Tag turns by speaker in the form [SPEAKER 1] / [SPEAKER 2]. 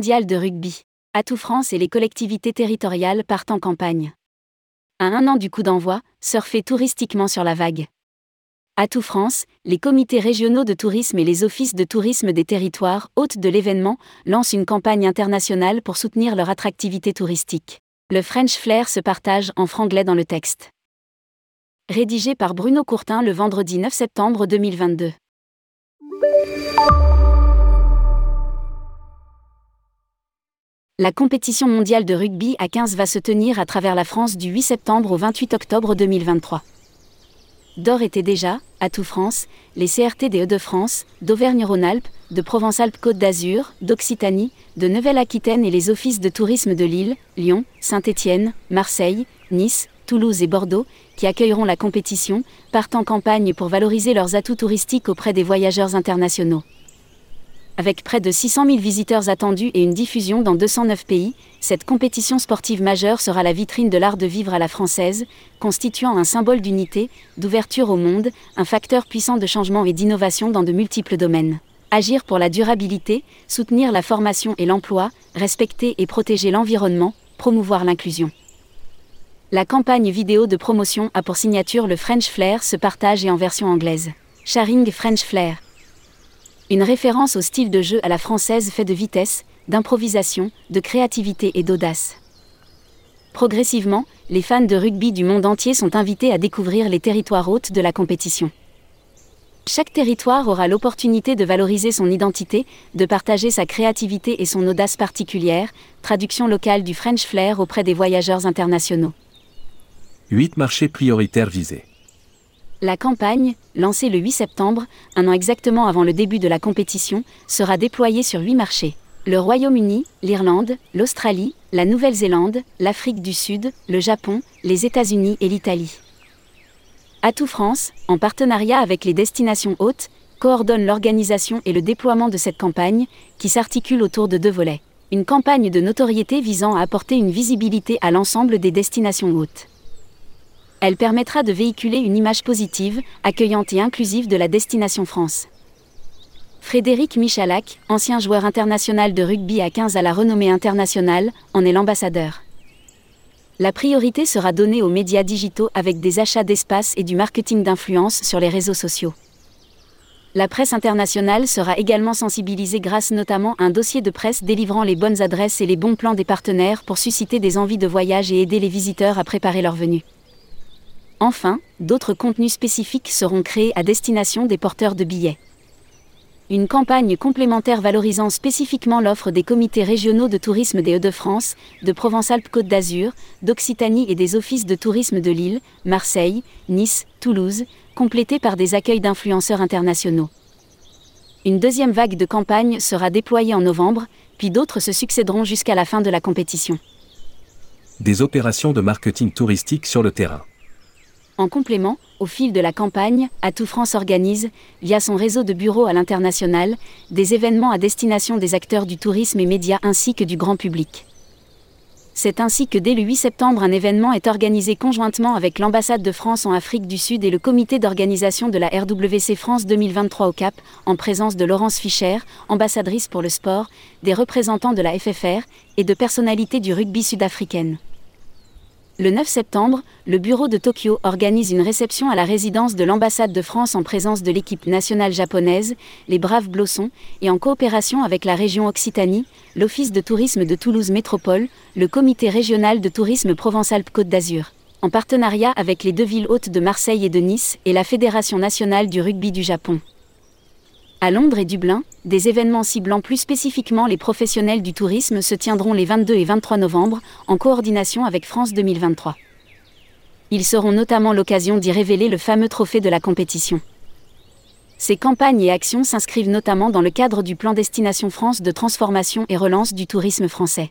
[SPEAKER 1] mondial de rugby. Atout France et les collectivités territoriales partent en campagne. À un an du coup d'envoi, surfer touristiquement sur la vague. Atout France, les comités régionaux de tourisme et les offices de tourisme des territoires, hôtes de l'événement, lancent une campagne internationale pour soutenir leur attractivité touristique. Le French Flair se partage en franglais dans le texte. Rédigé par Bruno Courtin le vendredi 9 septembre 2022. La compétition mondiale de rugby à 15 va se tenir à travers la France du 8 septembre au 28 octobre 2023. D'or étaient déjà, à tout France, les CRT des Hauts-de-France, d'Auvergne-Rhône-Alpes, de Provence-Alpes-Côte d'Azur, d'Occitanie, de Nouvelle-Aquitaine et les offices de tourisme de Lille, Lyon, Saint-Étienne, Marseille, Nice, Toulouse et Bordeaux, qui accueilleront la compétition, partent en campagne pour valoriser leurs atouts touristiques auprès des voyageurs internationaux. Avec près de 600 000 visiteurs attendus et une diffusion dans 209 pays, cette compétition sportive majeure sera la vitrine de l'art de vivre à la française, constituant un symbole d'unité, d'ouverture au monde, un facteur puissant de changement et d'innovation dans de multiples domaines. Agir pour la durabilité, soutenir la formation et l'emploi, respecter et protéger l'environnement, promouvoir l'inclusion. La campagne vidéo de promotion a pour signature le French Flair se partage et en version anglaise. Sharing French Flair une référence au style de jeu à la française fait de vitesse, d'improvisation, de créativité et d'audace. Progressivement, les fans de rugby du monde entier sont invités à découvrir les territoires hôtes de la compétition. Chaque territoire aura l'opportunité de valoriser son identité, de partager sa créativité et son audace particulière, traduction locale du French Flair auprès des voyageurs internationaux.
[SPEAKER 2] 8 marchés prioritaires visés.
[SPEAKER 1] La campagne, lancée le 8 septembre, un an exactement avant le début de la compétition, sera déployée sur huit marchés. Le Royaume-Uni, l'Irlande, l'Australie, la Nouvelle-Zélande, l'Afrique du Sud, le Japon, les États-Unis et l'Italie. Atout France, en partenariat avec les destinations hautes, coordonne l'organisation et le déploiement de cette campagne, qui s'articule autour de deux volets. Une campagne de notoriété visant à apporter une visibilité à l'ensemble des destinations hautes. Elle permettra de véhiculer une image positive, accueillante et inclusive de la destination France. Frédéric Michalak, ancien joueur international de rugby à 15 à la renommée internationale, en est l'ambassadeur. La priorité sera donnée aux médias digitaux avec des achats d'espace et du marketing d'influence sur les réseaux sociaux. La presse internationale sera également sensibilisée grâce notamment à un dossier de presse délivrant les bonnes adresses et les bons plans des partenaires pour susciter des envies de voyage et aider les visiteurs à préparer leur venue. Enfin, d'autres contenus spécifiques seront créés à destination des porteurs de billets. Une campagne complémentaire valorisant spécifiquement l'offre des comités régionaux de tourisme des Hauts-de-France, de Provence-Alpes-Côte d'Azur, d'Occitanie et des offices de tourisme de Lille, Marseille, Nice, Toulouse, complétée par des accueils d'influenceurs internationaux. Une deuxième vague de campagne sera déployée en novembre, puis d'autres se succéderont jusqu'à la fin de la compétition.
[SPEAKER 2] Des opérations de marketing touristique sur le terrain.
[SPEAKER 1] En complément, au fil de la campagne, Atout France organise, via son réseau de bureaux à l'international, des événements à destination des acteurs du tourisme et médias ainsi que du grand public. C'est ainsi que dès le 8 septembre un événement est organisé conjointement avec l'ambassade de France en Afrique du Sud et le comité d'organisation de la RWC France 2023 au Cap, en présence de Laurence Fischer, ambassadrice pour le sport, des représentants de la FFR et de personnalités du rugby sud-africaine. Le 9 septembre, le bureau de Tokyo organise une réception à la résidence de l'ambassade de France en présence de l'équipe nationale japonaise, les Braves Blossons, et en coopération avec la région Occitanie, l'Office de tourisme de Toulouse Métropole, le Comité régional de tourisme Provence-Alpes-Côte d'Azur, en partenariat avec les deux villes hautes de Marseille et de Nice et la Fédération nationale du rugby du Japon. À Londres et Dublin, des événements ciblant plus spécifiquement les professionnels du tourisme se tiendront les 22 et 23 novembre, en coordination avec France 2023. Ils seront notamment l'occasion d'y révéler le fameux trophée de la compétition. Ces campagnes et actions s'inscrivent notamment dans le cadre du plan Destination France de transformation et relance du tourisme français.